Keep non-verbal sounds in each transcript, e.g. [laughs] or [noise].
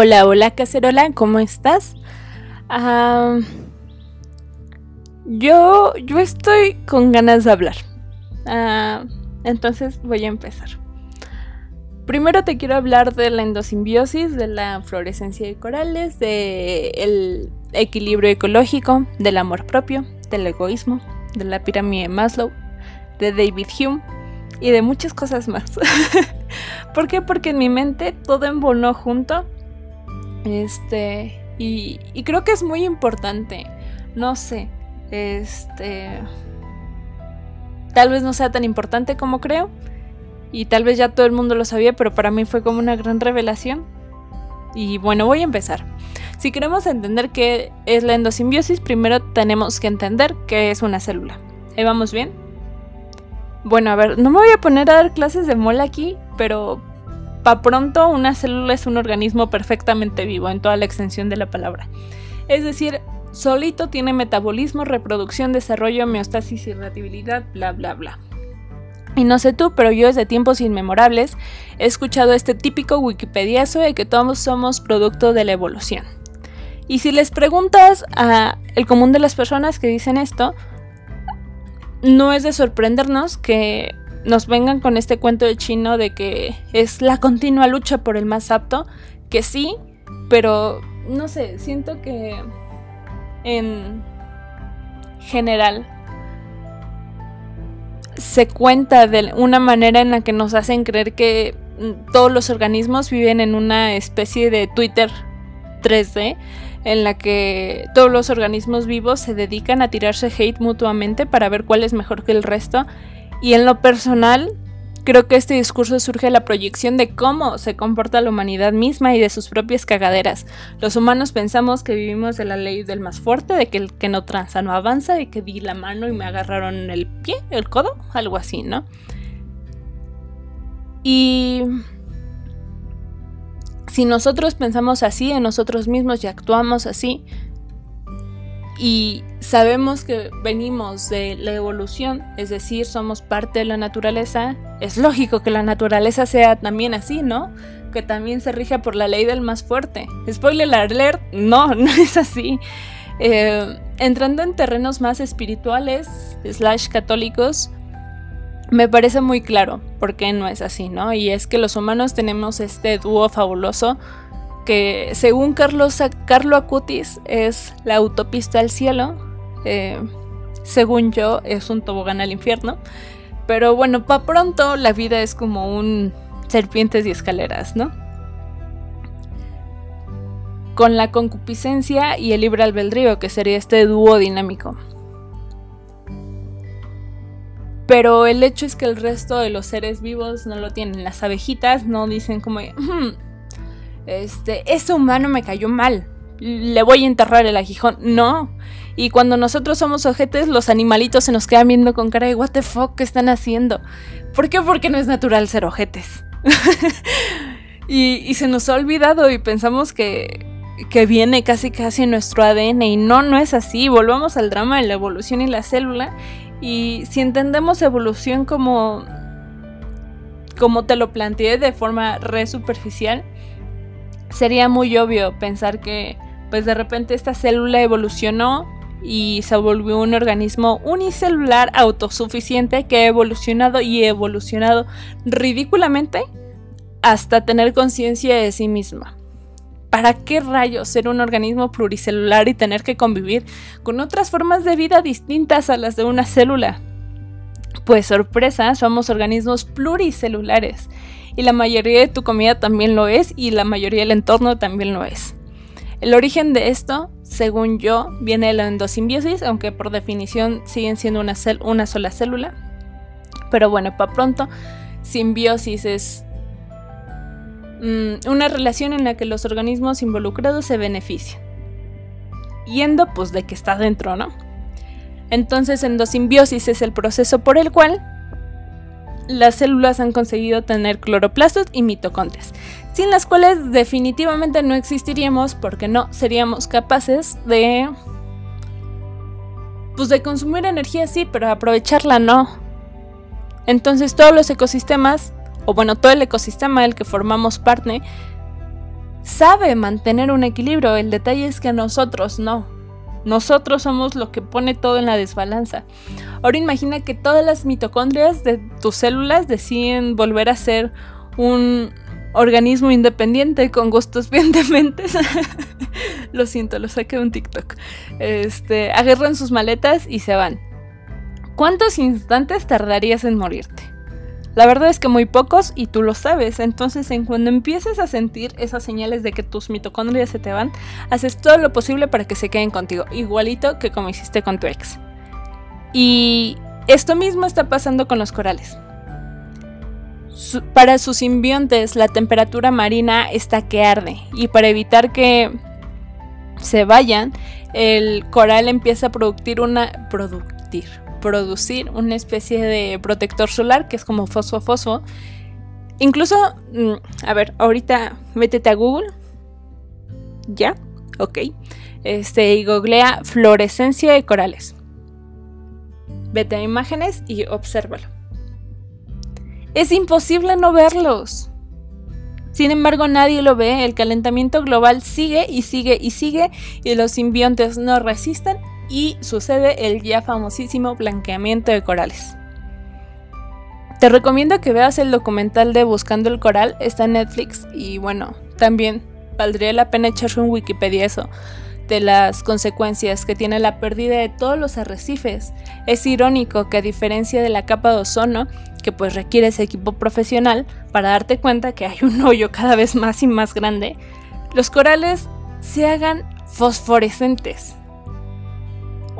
Hola, hola cacerola, ¿cómo estás? Yo, yo estoy con ganas de hablar. Ah, entonces voy a empezar. Primero te quiero hablar de la endosimbiosis, de la fluorescencia de corales, del equilibrio ecológico, del amor propio, del egoísmo, de la pirámide de Maslow, de David Hume y de muchas cosas más. [laughs] ¿Por qué? Porque en mi mente todo embonó junto. Este. Y, creo que es muy importante. No sé. Este. Tal vez no sea tan importante como creo. Y tal vez ya todo el mundo lo sabía, pero para mí fue como una gran revelación. Y bueno, voy a empezar. Si queremos entender qué es la endosimbiosis, primero tenemos que entender qué es una célula. ¿Ahí vamos bien? Bueno, a ver, no me voy a poner a dar clases de mola aquí, pero pronto una célula es un organismo perfectamente vivo en toda la extensión de la palabra. Es decir, solito tiene metabolismo, reproducción, desarrollo, homeostasis, irritabilidad, bla bla bla. Y no sé tú, pero yo desde tiempos inmemorables he escuchado este típico wikipediazo de que todos somos producto de la evolución. Y si les preguntas a el común de las personas que dicen esto, no es de sorprendernos que nos vengan con este cuento de chino de que es la continua lucha por el más apto, que sí, pero no sé, siento que en general se cuenta de una manera en la que nos hacen creer que todos los organismos viven en una especie de Twitter 3D en la que todos los organismos vivos se dedican a tirarse hate mutuamente para ver cuál es mejor que el resto. Y en lo personal, creo que este discurso surge de la proyección de cómo se comporta la humanidad misma y de sus propias cagaderas. Los humanos pensamos que vivimos de la ley del más fuerte, de que el que no tranza no avanza, de que di la mano y me agarraron el pie, el codo, algo así, ¿no? Y si nosotros pensamos así en nosotros mismos y actuamos así, y sabemos que venimos de la evolución, es decir, somos parte de la naturaleza, es lógico que la naturaleza sea también así, ¿no? Que también se rija por la ley del más fuerte. Spoiler alert, no, [laughs] no es así. Eh, entrando en terrenos más espirituales, slash católicos, me parece muy claro por qué no es así, ¿no? Y es que los humanos tenemos este dúo fabuloso que según Carlos, Carlo Acutis es la autopista al cielo, eh, según yo es un tobogán al infierno, pero bueno, para pronto la vida es como un serpientes y escaleras, ¿no? Con la concupiscencia y el libre albedrío, que sería este dúo dinámico. Pero el hecho es que el resto de los seres vivos no lo tienen. Las abejitas no dicen como, este, ese humano me cayó mal. Le voy a enterrar el aguijón. No. Y cuando nosotros somos ojetes, los animalitos se nos quedan viendo con cara de what the fuck, ¿qué están haciendo? ¿Por qué? Porque no es natural ser ojetes. [laughs] y, se nos ha olvidado y pensamos que, que viene casi casi en nuestro ADN. Y no, no es así. Volvamos al drama de la evolución y la célula. Y si entendemos evolución como, como te lo planteé de forma re superficial, sería muy obvio pensar que pues de repente esta célula evolucionó y se volvió un organismo unicelular autosuficiente que ha evolucionado y evolucionado ridículamente hasta tener conciencia de sí misma. ¿Para qué rayos ser un organismo pluricelular y tener que convivir con otras formas de vida distintas a las de una célula? Pues sorpresa, somos organismos pluricelulares y la mayoría de tu comida también lo es y la mayoría del entorno también lo es. El origen de esto, según yo, viene de la endosimbiosis, aunque por definición siguen siendo una, una sola célula. Pero bueno, para pronto, simbiosis es Mm, una relación en la que los organismos involucrados se benefician. Yendo pues de que está dentro, ¿no? Entonces endosimbiosis es el proceso por el cual las células han conseguido tener cloroplastos y mitocondrias, sin las cuales definitivamente no existiríamos porque no seríamos capaces de pues de consumir energía sí, pero aprovecharla no. Entonces todos los ecosistemas o bueno, todo el ecosistema del que formamos parte, sabe mantener un equilibrio. El detalle es que nosotros no. Nosotros somos lo que pone todo en la desbalanza. Ahora imagina que todas las mitocondrias de tus células deciden volver a ser un organismo independiente con gustos [laughs] bien dementes. [laughs] lo siento, lo saqué de un TikTok. Este, agarran sus maletas y se van. ¿Cuántos instantes tardarías en morirte? La verdad es que muy pocos y tú lo sabes. Entonces, en cuando empieces a sentir esas señales de que tus mitocondrias se te van, haces todo lo posible para que se queden contigo, igualito que como hiciste con tu ex. Y esto mismo está pasando con los corales. para sus simbiontes, la temperatura marina está que arde y para evitar que se vayan, el coral empieza a producir una producir producir una especie de protector solar que es como fosfo-fosfo. Incluso, mm, a ver, ahorita métete a Google. Ya, ok. Este, y googlea fluorescencia de corales. Vete a imágenes y obsérvalo. Es imposible no verlos. Sin embargo, nadie lo ve, el calentamiento global sigue y sigue y sigue y los simbiontes no resisten y sucede el ya famosísimo blanqueamiento de corales. Te recomiendo que veas el documental de Buscando el Coral, está en Netflix y bueno, también valdría la pena echarse un Wikipedia eso, de las consecuencias que tiene la pérdida de todos los arrecifes. Es irónico que a diferencia de la capa de ozono, que pues requiere ese equipo profesional para darte cuenta que hay un [laughs] hoyo cada vez más y más grande, los corales se hagan fosforescentes.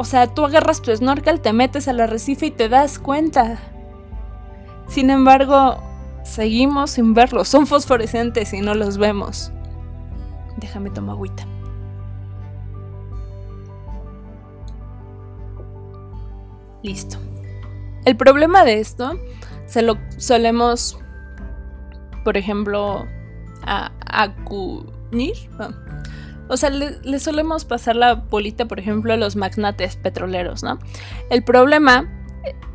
O sea, tú agarras tu snorkel, te metes al arrecife y te das cuenta. Sin embargo, seguimos sin verlos. Son fosforescentes y no los vemos. Déjame tomar agüita. Listo. El problema de esto se lo solemos, por ejemplo, acuñir. O sea, le, solemos pasar la bolita, por ejemplo, a los magnates petroleros, ¿no? El problema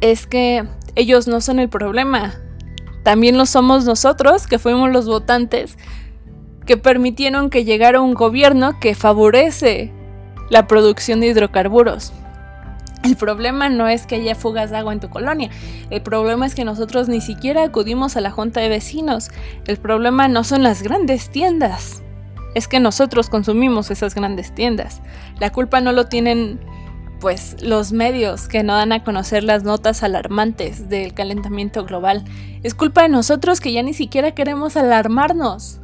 es que ellos no son el problema. También lo somos nosotros, que fuimos los votantes, que permitieron que llegara un gobierno que favorece la producción de hidrocarburos. El problema no es que haya fugas de agua en tu colonia, el problema es que nosotros ni siquiera acudimos a la junta de vecinos, el problema no son las grandes tiendas, es que nosotros consumimos esas grandes tiendas. La culpa no lo tienen pues los medios que no dan a conocer las notas alarmantes del calentamiento global. Es culpa de nosotros que ya ni siquiera queremos alarmarnos.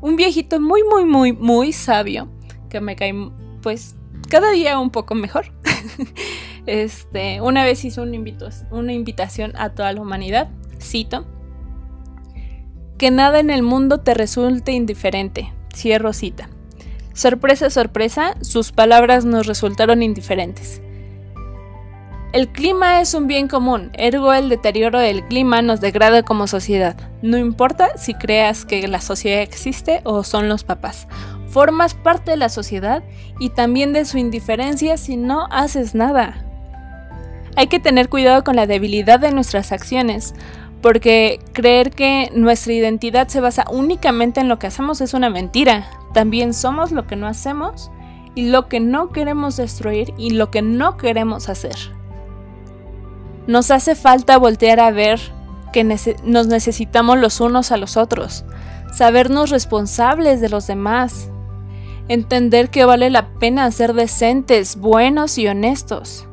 Un viejito muy muy muy muy sabio que me cae pues cada día un poco mejor. [laughs] este, una vez hizo una, una invitación a toda la humanidad, cito, que nada en el mundo te resulte indiferente. Cierro cita. Sorpresa, sorpresa, sus palabras nos resultaron indiferentes. El clima es un bien común, ergo el deterioro del clima nos degrada como sociedad. No importa si creas que la sociedad existe o son los papás. Formas parte de la sociedad y también de su indiferencia si no haces nada. Hay que tener cuidado con la debilidad de nuestras acciones, porque creer que nuestra identidad se basa únicamente en lo que hacemos es una mentira. También somos lo que no hacemos y lo que no queremos destruir y lo que no queremos hacer. Nos hace falta voltear a ver que nos necesitamos los unos a los otros, sabernos responsables de los demás, entender que vale la pena ser decentes, buenos y honestos,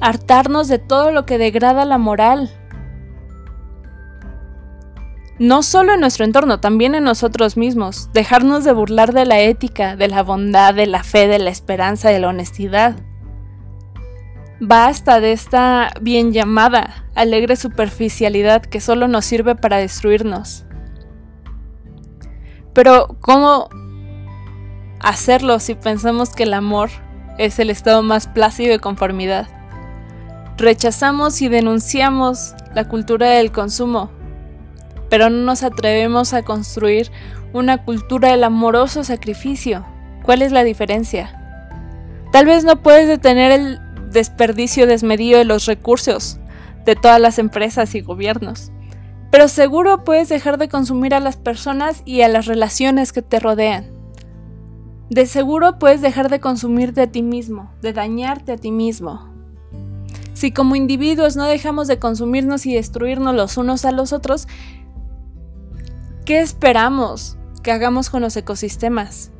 hartarnos de todo lo que degrada la moral, no solo en nuestro entorno, también en nosotros mismos, dejarnos de burlar de la ética, de la bondad, de la fe, de la esperanza, de la honestidad. Basta de esta bien llamada, alegre superficialidad que solo nos sirve para destruirnos. Pero, ¿cómo hacerlo si pensamos que el amor es el estado más plácido de conformidad? Rechazamos y denunciamos la cultura del consumo, pero no nos atrevemos a construir una cultura del amoroso sacrificio. ¿Cuál es la diferencia? Tal vez no puedes detener el desperdicio desmedido de los recursos de todas las empresas y gobiernos, Pero seguro puedes dejar de consumir a las personas y a las relaciones que te rodean. De seguro puedes dejar de consumirte a ti mismo, de dañarte a ti mismo. Si como individuos no dejamos de consumirnos y destruirnos los unos a los otros, ¿qué esperamos que hagamos con los ecosistemas?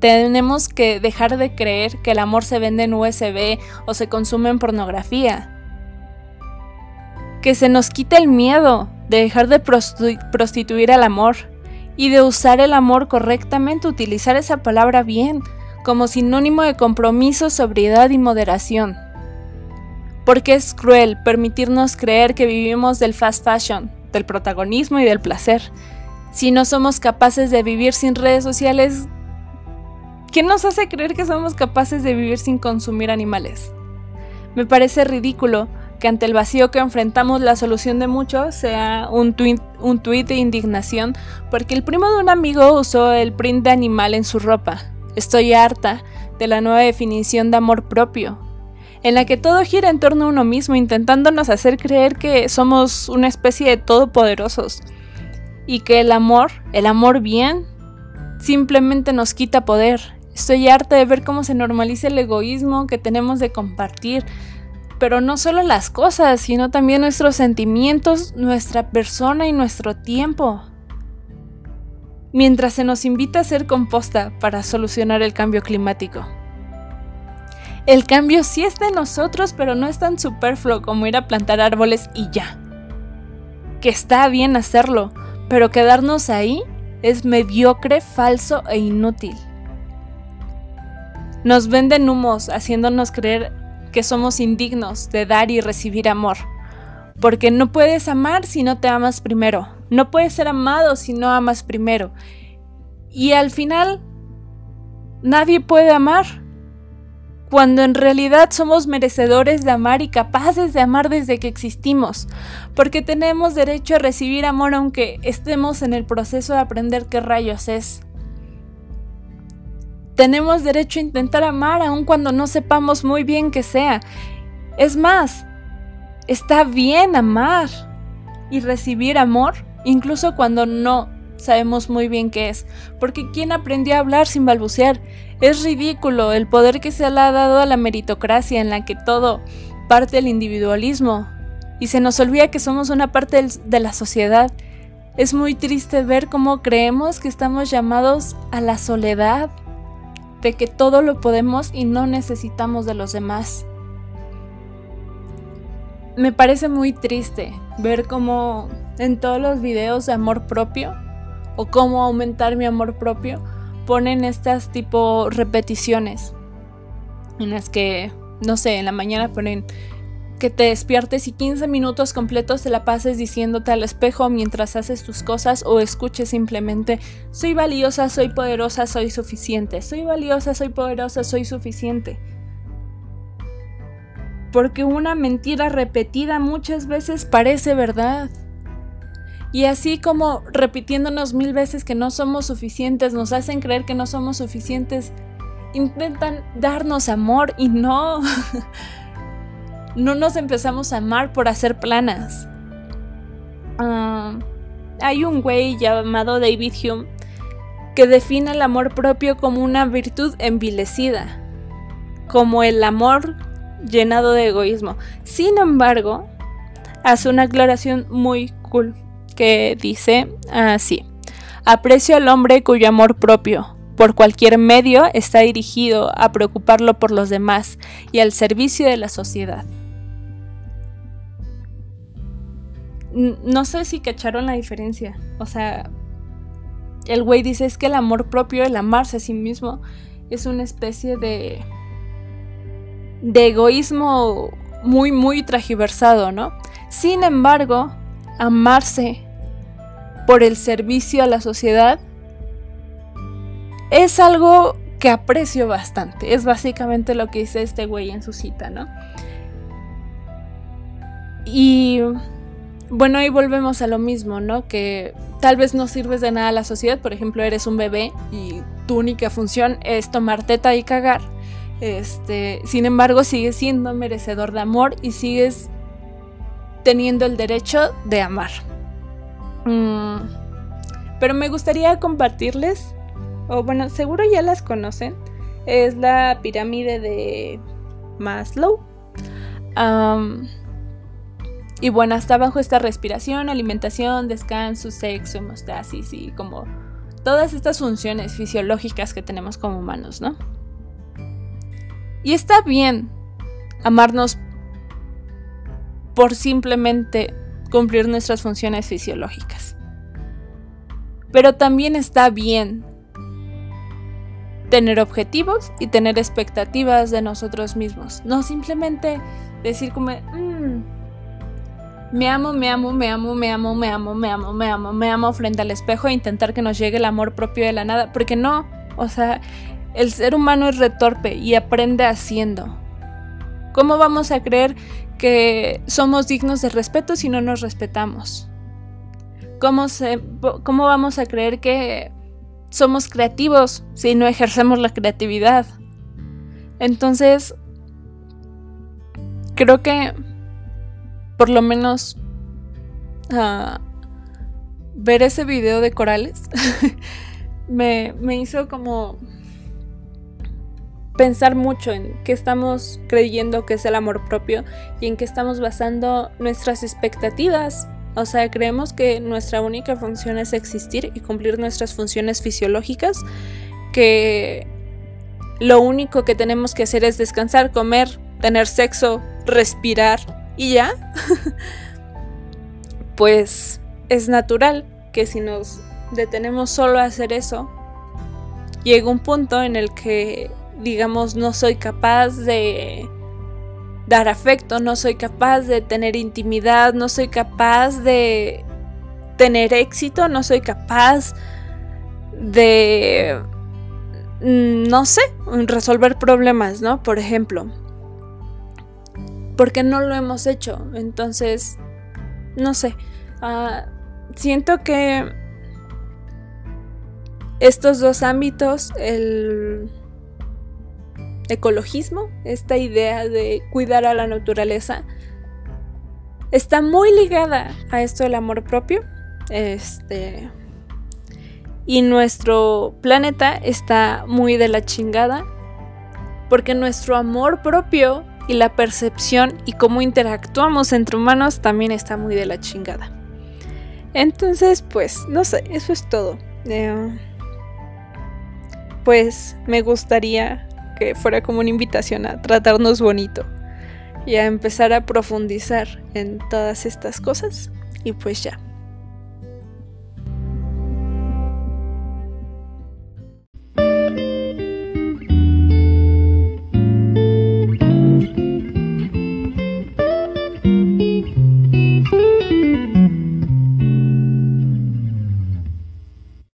Tenemos que dejar de creer que el amor se vende en USB o se consume en pornografía. Que se nos quite el miedo de dejar de prostituir al amor y de usar el amor correctamente, utilizar esa palabra bien, como sinónimo de compromiso, sobriedad y moderación. Porque es cruel permitirnos creer que vivimos del fast fashion, del protagonismo y del placer. Si no somos capaces de vivir sin redes sociales, ¿Qué nos hace creer que somos capaces de vivir sin consumir animales? Me parece ridículo que ante el vacío que enfrentamos la solución de muchos sea un tweet, un de indignación porque el primo de un amigo usó el print de animal en su ropa. Estoy harta de la nueva definición de amor propio, en la que todo gira en torno a uno mismo, intentándonos hacer creer que somos una especie de todopoderosos y que el amor, el amor bien, simplemente nos quita poder, Estoy harta de ver cómo se normaliza el egoísmo que tenemos de compartir, pero no solo las cosas, sino también nuestros sentimientos, nuestra persona y nuestro tiempo. Mientras se nos invita a ser composta para solucionar el cambio climático. El cambio sí es de nosotros, pero no es tan superfluo como ir a plantar árboles y ya. Que está bien hacerlo, pero quedarnos ahí es mediocre, falso e inútil. Nos venden humos haciéndonos creer que somos indignos de dar y recibir amor. Porque no puedes amar si no te amas primero. No puedes ser amado si no amas primero. Y al final, nadie puede amar. Cuando en realidad somos merecedores de amar y capaces de amar desde que existimos. Porque tenemos derecho a recibir amor aunque estemos en el proceso de aprender qué rayos es. Tenemos derecho a intentar amar aun cuando no sepamos muy bien qué sea. Es más, está bien amar y recibir amor, incluso cuando no sabemos muy bien qué es. Porque ¿quién aprendió a hablar sin balbucear? Es ridículo el poder que se le ha dado a la meritocracia en la que todo parte del individualismo y se nos olvida que somos una parte de la sociedad. Es muy triste ver cómo creemos que estamos llamados a la soledad de que todo lo podemos y no necesitamos de los demás. Me parece muy triste ver cómo en todos los videos de amor propio o cómo aumentar mi amor propio ponen estas tipo repeticiones en las que, no sé, en la mañana ponen que te despiertes y 15 minutos completos te la pases diciéndote al espejo mientras haces tus cosas o escuches simplemente soy valiosa, soy poderosa, soy suficiente, soy valiosa, soy poderosa, soy suficiente. Porque una mentira repetida muchas veces parece verdad. Y así como repitiéndonos mil veces que no somos suficientes, nos hacen creer que no somos suficientes, intentan darnos amor y no. [laughs] no nos empezamos a amar por hacer planas. Ah, hay un güey llamado David Hume que define el amor propio como una virtud envilecida, como el amor llenado de egoísmo. Sin embargo, hace una aclaración muy cool que dice así, aprecio al hombre cuyo amor propio, por cualquier medio, está dirigido a preocuparlo por los demás y al servicio de la sociedad. no sé si cacharon la diferencia. O sea, el güey dice es que el amor propio, el amarse a sí mismo, es una especie de. de egoísmo muy, muy tragiversado, ¿no? Sin embargo, amarse por el servicio a la sociedad es algo que aprecio bastante. Es básicamente lo que dice este güey en su cita, ¿no? Y bueno, ahí volvemos a lo mismo, ¿no? Que tal vez no sirves de nada a la sociedad, por ejemplo, eres un bebé y tu única función es tomar teta y cagar. Este, sin embargo, sigues siendo merecedor de amor y sigues teniendo el derecho de amar. Mm, pero me gustaría compartirles, o bueno, seguro ya las conocen, es la pirámide de Maslow. y bueno, está bajo esta respiración, alimentación, descanso, sexo, hemostasis y como todas estas funciones fisiológicas que tenemos como humanos, ¿no? Y está bien amarnos por simplemente cumplir nuestras funciones fisiológicas. Pero también está bien tener objetivos y tener expectativas de nosotros mismos. No simplemente decir como, mm, me amo, me amo, me amo, me amo, me amo, me amo, me amo, me amo frente al espejo e intentar que nos llegue el amor propio de la nada. Porque no, o sea, el ser humano es retorpe y aprende haciendo. ¿Cómo vamos a creer que somos dignos de respeto si no nos respetamos? ¿Cómo, ¿Cómo vamos a creer que somos creativos si no ejercemos la creatividad? Entonces, creo que por lo menos uh, ver ese video de corales [laughs] me, me hizo como pensar mucho en qué estamos creyendo que es el amor propio y en qué estamos basando nuestras expectativas. O sea, creemos que nuestra única función es existir y cumplir nuestras funciones fisiológicas, que lo único que tenemos que hacer es descansar, comer, tener sexo, respirar y ya. [laughs] pues es natural que si nos detenemos solo a hacer eso, llega un punto en el que digamos, no soy capaz de dar afecto, no soy capaz de tener intimidad, no soy capaz de tener éxito, no soy capaz de, mm, no sé, resolver problemas, ¿no? Por ejemplo. Porque no lo hemos hecho. Entonces, no sé. Ah, siento que estos dos ámbitos, el ecologismo, esta idea de cuidar a la naturaleza, está muy ligada a esto del amor propio. Este. Y nuestro planeta está muy de la chingada. Porque nuestro amor propio y la percepción y cómo interactuamos entre humanos también está muy de la chingada. Entonces, pues, no sé, eso es todo. Eh, pues me gustaría que fuera como una invitación a tratarnos bonito y a empezar a profundizar en todas estas cosas. Y pues ya.